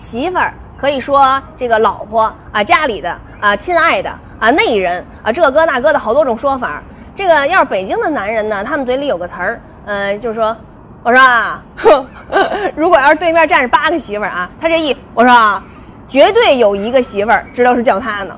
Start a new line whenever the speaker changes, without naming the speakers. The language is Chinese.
媳妇儿可以说这个老婆啊，家里的啊，亲爱的啊，内人啊，这个那个的好多种说法。这个要是北京的男人呢，他们嘴里有个词儿，呃，就是说，我说啊，如果要是对面站着八个媳妇儿啊，他这一我说啊，绝对有一个媳妇儿知道是叫他呢。